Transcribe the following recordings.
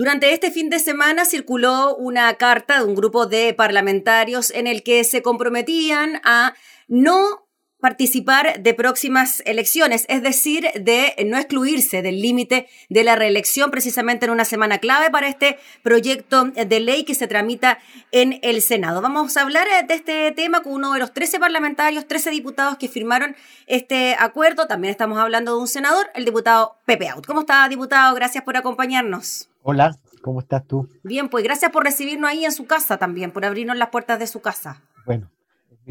Durante este fin de semana circuló una carta de un grupo de parlamentarios en el que se comprometían a no participar de próximas elecciones, es decir, de no excluirse del límite de la reelección precisamente en una semana clave para este proyecto de ley que se tramita en el Senado. Vamos a hablar de este tema con uno de los 13 parlamentarios, 13 diputados que firmaron este acuerdo. También estamos hablando de un senador, el diputado Pepe Out. ¿Cómo está, diputado? Gracias por acompañarnos. Hola, ¿cómo estás tú? Bien, pues gracias por recibirnos ahí en su casa también, por abrirnos las puertas de su casa. Bueno,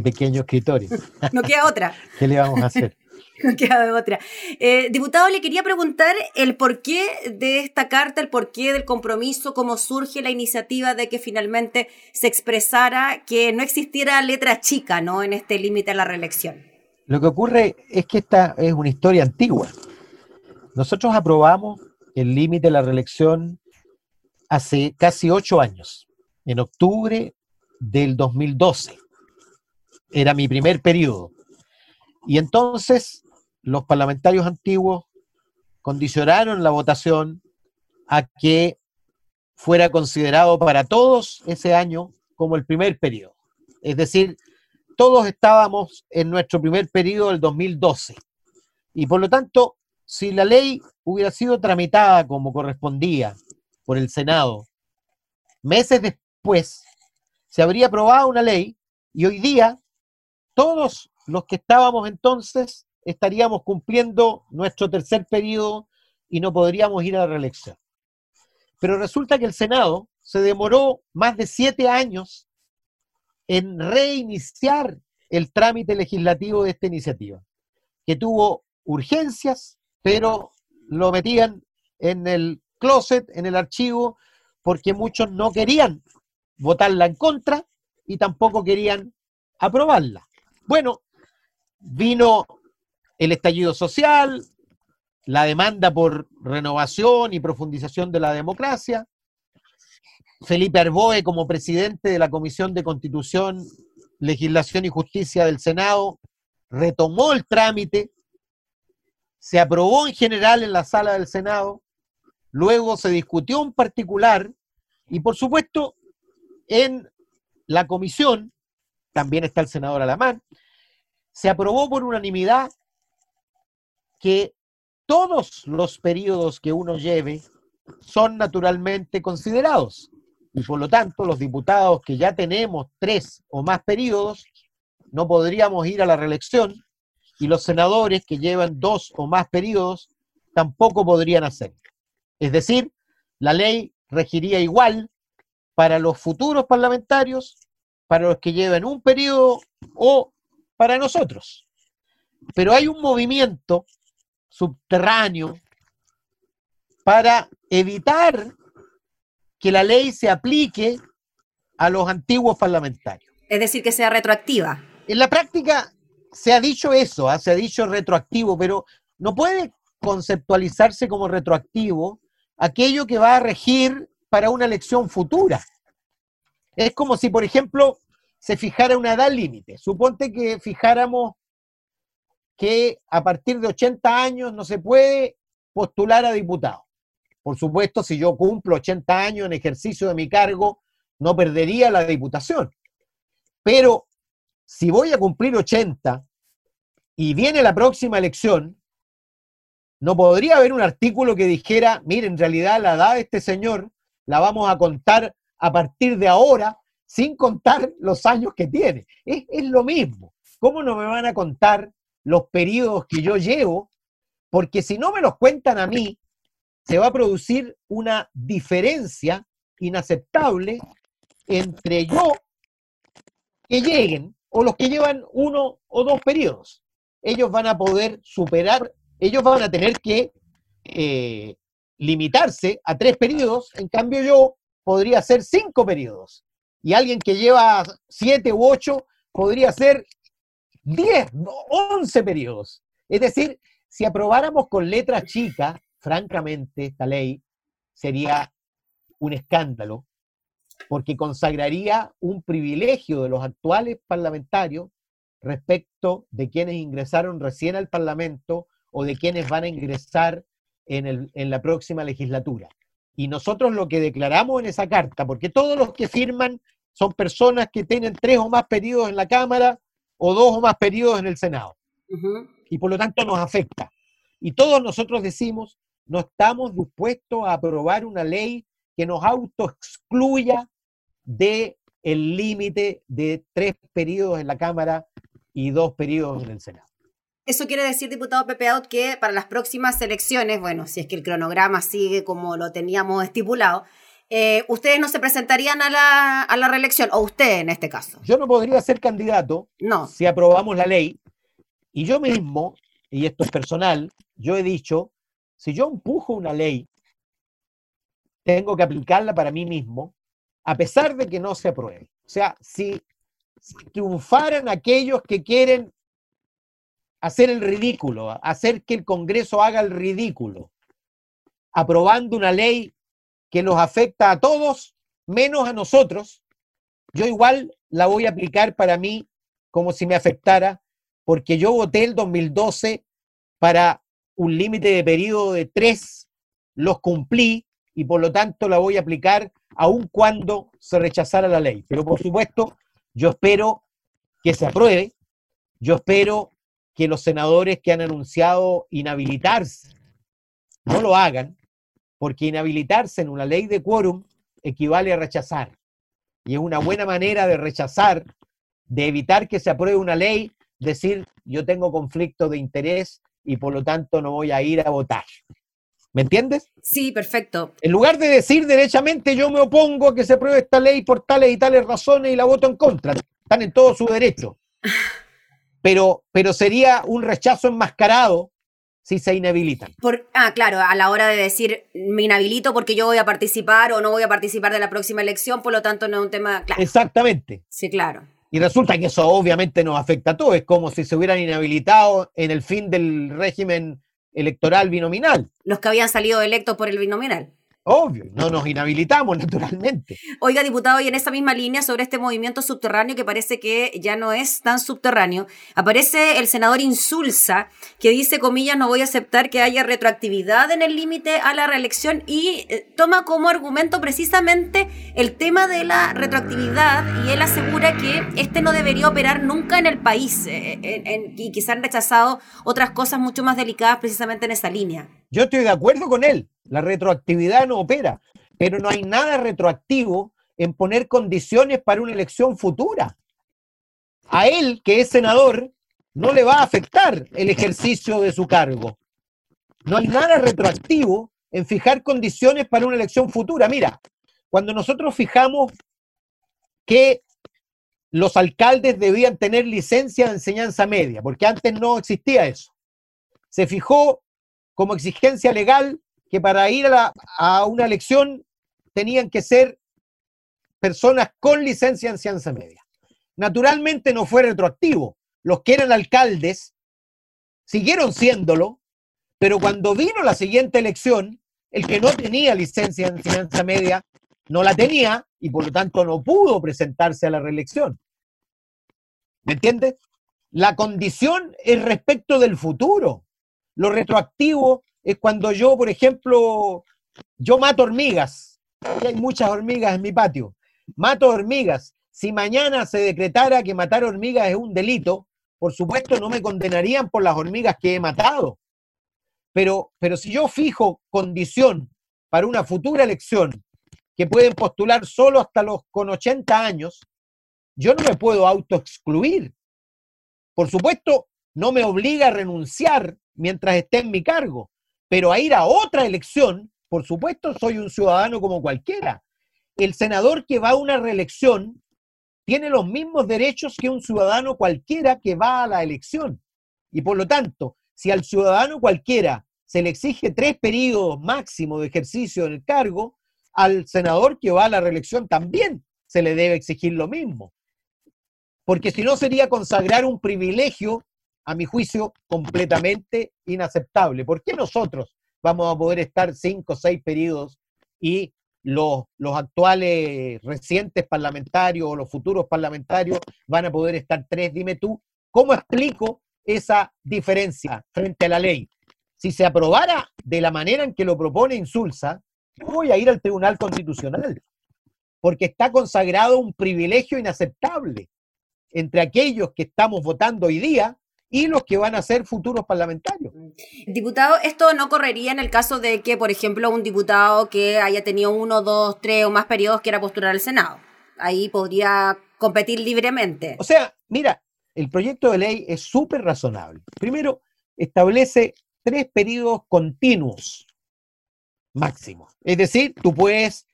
pequeño escritorio. no queda otra. ¿Qué le vamos a hacer? no queda otra. Eh, diputado, le quería preguntar el porqué de esta carta, el porqué del compromiso, cómo surge la iniciativa de que finalmente se expresara que no existiera letra chica ¿no? en este límite a la reelección. Lo que ocurre es que esta es una historia antigua. Nosotros aprobamos el límite de la reelección hace casi ocho años, en octubre del 2012 era mi primer periodo. Y entonces los parlamentarios antiguos condicionaron la votación a que fuera considerado para todos ese año como el primer periodo. Es decir, todos estábamos en nuestro primer periodo del 2012. Y por lo tanto, si la ley hubiera sido tramitada como correspondía por el Senado, meses después se habría aprobado una ley y hoy día todos los que estábamos entonces estaríamos cumpliendo nuestro tercer periodo y no podríamos ir a la reelección. Pero resulta que el Senado se demoró más de siete años en reiniciar el trámite legislativo de esta iniciativa, que tuvo urgencias, pero lo metían en el closet, en el archivo, porque muchos no querían votarla en contra y tampoco querían aprobarla. Bueno, vino el estallido social, la demanda por renovación y profundización de la democracia. Felipe Arboe, como presidente de la Comisión de Constitución, Legislación y Justicia del Senado, retomó el trámite, se aprobó en general en la sala del Senado, luego se discutió en particular y por supuesto en la comisión también está el senador Alamán, se aprobó por unanimidad que todos los periodos que uno lleve son naturalmente considerados. Y por lo tanto, los diputados que ya tenemos tres o más periodos, no podríamos ir a la reelección y los senadores que llevan dos o más periodos tampoco podrían hacerlo. Es decir, la ley regiría igual para los futuros parlamentarios para los que lleven un periodo o para nosotros. Pero hay un movimiento subterráneo para evitar que la ley se aplique a los antiguos parlamentarios. Es decir, que sea retroactiva. En la práctica se ha dicho eso, ¿ah? se ha dicho retroactivo, pero no puede conceptualizarse como retroactivo aquello que va a regir para una elección futura. Es como si, por ejemplo, se fijara una edad límite. Suponte que fijáramos que a partir de 80 años no se puede postular a diputado. Por supuesto, si yo cumplo 80 años en ejercicio de mi cargo, no perdería la diputación. Pero si voy a cumplir 80 y viene la próxima elección, no podría haber un artículo que dijera, mire, en realidad la edad de este señor la vamos a contar a partir de ahora, sin contar los años que tiene. Es, lo mismo. ¿Cómo no me van a contar los periodos que yo llevo? Porque si no me los cuentan a mí, se va a producir una diferencia inaceptable entre yo que lleguen o los que llevan uno o dos periodos. Ellos van a poder superar, ellos van a tener que eh, limitarse a tres periodos, en cambio yo podría ser cinco periodos. Y alguien que lleva siete u ocho podría ser diez, once periodos. Es decir, si aprobáramos con letra chica, francamente, esta ley sería un escándalo, porque consagraría un privilegio de los actuales parlamentarios respecto de quienes ingresaron recién al Parlamento o de quienes van a ingresar en, el, en la próxima legislatura. Y nosotros lo que declaramos en esa carta, porque todos los que firman son personas que tienen tres o más periodos en la Cámara o dos o más periodos en el Senado. Y por lo tanto nos afecta. Y todos nosotros decimos, no estamos dispuestos a aprobar una ley que nos autoexcluya de el límite de tres periodos en la Cámara y dos periodos en el Senado. Eso quiere decir, diputado Pepe Out, que para las próximas elecciones, bueno, si es que el cronograma sigue como lo teníamos estipulado, eh, ustedes no se presentarían a la, a la reelección, o usted en este caso. Yo no podría ser candidato no. si aprobamos la ley. Y yo mismo, y esto es personal, yo he dicho, si yo empujo una ley, tengo que aplicarla para mí mismo, a pesar de que no se apruebe. O sea, si, si triunfaran aquellos que quieren hacer el ridículo, hacer que el Congreso haga el ridículo, aprobando una ley que nos afecta a todos, menos a nosotros, yo igual la voy a aplicar para mí como si me afectara, porque yo voté el 2012 para un límite de periodo de tres, los cumplí y por lo tanto la voy a aplicar aun cuando se rechazara la ley. Pero por supuesto, yo espero que se apruebe, yo espero que los senadores que han anunciado inhabilitarse no lo hagan, porque inhabilitarse en una ley de quórum equivale a rechazar. Y es una buena manera de rechazar, de evitar que se apruebe una ley, decir yo tengo conflicto de interés y por lo tanto no voy a ir a votar. ¿Me entiendes? Sí, perfecto. En lugar de decir derechamente yo me opongo a que se apruebe esta ley por tales y tales razones y la voto en contra, están en todo su derecho. Pero, pero sería un rechazo enmascarado si se inhabilitan. Por, ah, claro, a la hora de decir me inhabilito porque yo voy a participar o no voy a participar de la próxima elección, por lo tanto no es un tema claro. Exactamente. Sí, claro. Y resulta que eso obviamente nos afecta a todos, es como si se hubieran inhabilitado en el fin del régimen electoral binominal. Los que habían salido electos por el binominal. Obvio, no nos inhabilitamos naturalmente. Oiga, diputado, y en esa misma línea sobre este movimiento subterráneo que parece que ya no es tan subterráneo, aparece el senador Insulza, que dice, comillas, no voy a aceptar que haya retroactividad en el límite a la reelección y eh, toma como argumento precisamente el tema de la retroactividad y él asegura que este no debería operar nunca en el país eh, y quizás han rechazado otras cosas mucho más delicadas precisamente en esa línea. Yo estoy de acuerdo con él. La retroactividad no opera, pero no hay nada retroactivo en poner condiciones para una elección futura. A él, que es senador, no le va a afectar el ejercicio de su cargo. No hay nada retroactivo en fijar condiciones para una elección futura. Mira, cuando nosotros fijamos que los alcaldes debían tener licencia de enseñanza media, porque antes no existía eso. Se fijó como exigencia legal que para ir a, una elección tenían que ser personas con licencia en ciencia media. Naturalmente no fue retroactivo. Los que eran alcaldes siguieron siéndolo, pero cuando vino la siguiente elección, el que no tenía licencia en ciencia media no la tenía y por lo tanto no pudo presentarse a la reelección. ¿Me entiendes? La condición es respecto del futuro. Lo retroactivo es cuando yo, por ejemplo, yo mato hormigas. Hay muchas hormigas en mi patio. Mato hormigas. Si mañana se decretara que matar hormigas es un delito, por supuesto no me condenarían por las hormigas que he matado. Pero, pero si yo fijo condición para una futura elección que pueden postular solo hasta los con 80 años, yo no me puedo autoexcluir. Por supuesto, no me obliga a renunciar mientras esté en mi cargo, pero a ir a otra elección, por supuesto, soy un ciudadano como cualquiera. El senador que va a una reelección tiene los mismos derechos que un ciudadano cualquiera que va a la elección. Y por lo tanto, si al ciudadano cualquiera se le exige tres periodos máximo de ejercicio en el cargo, al senador que va a la reelección también se le debe exigir lo mismo. Porque si no sería consagrar un privilegio a mi juicio, completamente inaceptable. ¿Por qué nosotros vamos a poder estar cinco o seis periodos y los, los actuales recientes parlamentarios o los futuros parlamentarios van a poder estar tres? Dime tú, ¿cómo explico esa diferencia frente a la ley? Si se aprobara de la manera en que lo propone Insulsa, voy a ir al Tribunal Constitucional, porque está consagrado un privilegio inaceptable entre aquellos que estamos votando hoy día y los que van a ser futuros parlamentarios. Diputado, esto no correría en el caso de que, por ejemplo, un diputado que haya tenido uno, dos, tres o más periodos quiera postular al Senado. Ahí podría competir libremente. O sea, mira, el proyecto de ley es súper razonable. Primero, establece tres periodos continuos máximos. Es decir, tú puedes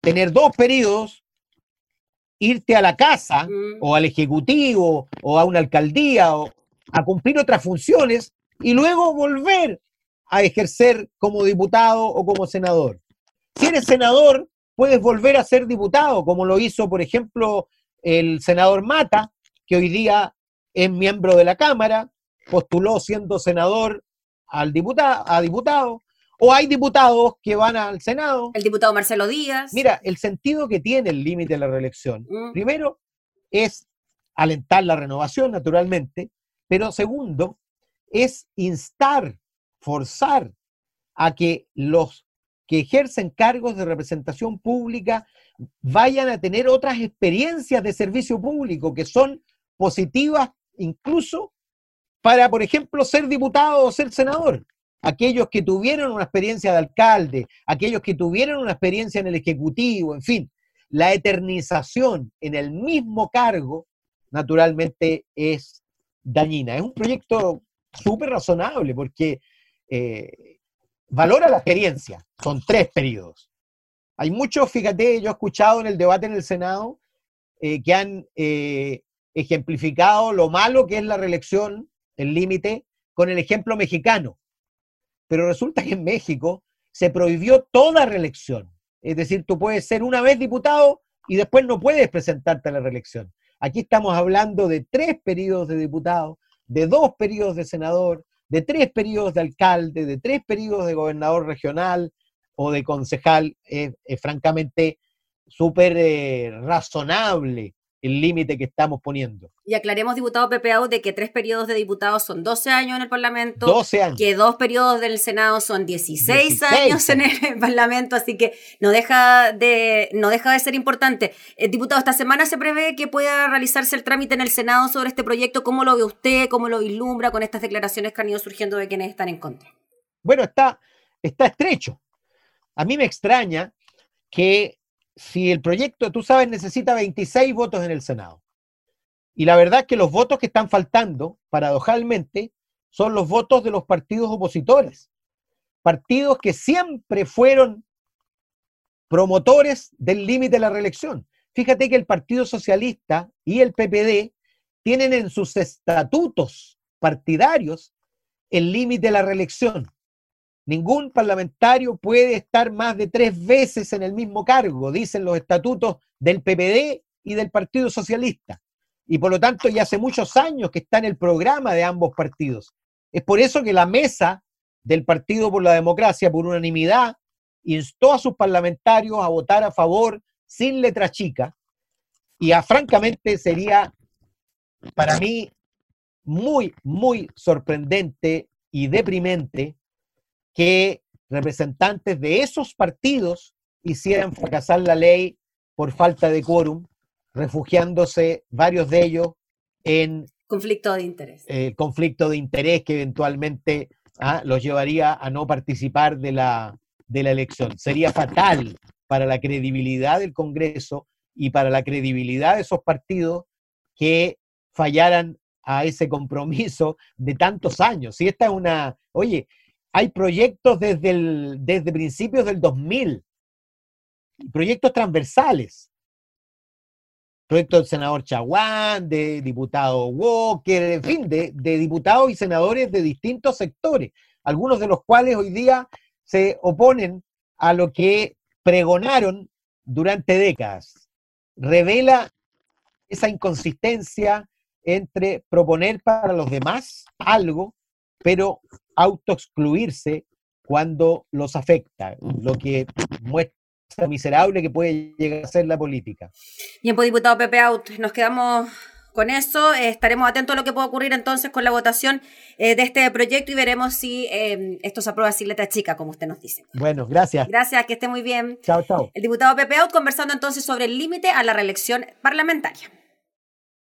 tener dos periodos, irte a la casa o al ejecutivo o a una alcaldía o a cumplir otras funciones y luego volver a ejercer como diputado o como senador. Si eres senador, puedes volver a ser diputado, como lo hizo, por ejemplo, el senador Mata, que hoy día es miembro de la Cámara, postuló siendo senador al diputado, a diputado, o hay diputados que van al Senado. El diputado Marcelo Díaz. Mira, el sentido que tiene el límite de la reelección, mm. primero, es alentar la renovación, naturalmente, pero segundo, es instar, forzar a que los que ejercen cargos de representación pública vayan a tener otras experiencias de servicio público que son positivas incluso para, por ejemplo, ser diputado o ser senador. Aquellos que tuvieron una experiencia de alcalde, aquellos que tuvieron una experiencia en el Ejecutivo, en fin, la eternización en el mismo cargo, naturalmente, es dañina. Es un proyecto súper razonable porque eh, valora la experiencia. Son tres periodos. Hay muchos, fíjate, yo he escuchado en el debate en el Senado eh, que han eh, ejemplificado lo malo que es la reelección, el límite, con el ejemplo mexicano. Pero resulta que en México se prohibió toda reelección. Es decir, tú puedes ser una vez diputado y después no puedes presentarte a la reelección. Aquí estamos hablando de tres periodos de diputado, de dos periodos de senador, de tres periodos de alcalde, de tres periodos de gobernador regional o de concejal. Es, francamente súper eh, razonable el límite que estamos poniendo. Y aclaremos, diputado PPAU, de que tres periodos de diputados son 12 años en el Parlamento. 12 años. Que dos periodos del Senado son 16, años, en el Parlamento, así que no deja de, no deja de ser importante. Eh, diputado, esta semana se prevé que pueda realizarse el trámite en el Senado sobre este proyecto. ¿Cómo lo ve usted? ¿Cómo lo vislumbra con estas declaraciones que han ido surgiendo de quienes están en contra? Bueno, está, está estrecho. A mí me extraña que si el proyecto, tú sabes, necesita 26 votos en el Senado. Y la verdad es que los votos que están faltando, paradojalmente, son los votos de los partidos opositores. Partidos que siempre fueron promotores del límite de la reelección. Fíjate que el Partido Socialista y el PPD tienen en sus estatutos partidarios el límite de la reelección. Ningún parlamentario puede estar más de tres veces en el mismo cargo, dicen los estatutos del PPD y del Partido Socialista. Y por lo tanto ya hace muchos años que está en el programa de ambos partidos. Es por eso que la mesa del Partido por la Democracia, por unanimidad, instó a sus parlamentarios a votar a favor sin letra chica. Y a, francamente sería para mí muy, muy sorprendente y deprimente que representantes de esos partidos hicieran fracasar la ley por falta de quórum, refugiándose varios de ellos en conflicto de interés. El conflicto de interés que eventualmente ah, los llevaría a no participar de la, de la elección. Sería fatal para la credibilidad del Congreso y para la credibilidad de esos partidos que fallaran a ese compromiso de tantos años. Si esta es una, oye, hay proyectos desde, el, desde principios del 2000, proyectos transversales. Proyecto del senador Chaguán, de diputado Walker, en fin, de, de diputados y senadores de distintos sectores, algunos de los cuales hoy día se oponen a lo que pregonaron durante décadas. Revela esa inconsistencia entre proponer para los demás algo, pero autoexcluirse cuando los afecta, lo que muestra miserable que puede llegar a ser la política. Bien, pues diputado Pepe Out, nos quedamos con eso eh, estaremos atentos a lo que pueda ocurrir entonces con la votación eh, de este proyecto y veremos si eh, esto se aprueba sin letra chica, como usted nos dice. Bueno, gracias. Gracias, que esté muy bien. Chao, chao. El diputado Pepe Out conversando entonces sobre el límite a la reelección parlamentaria.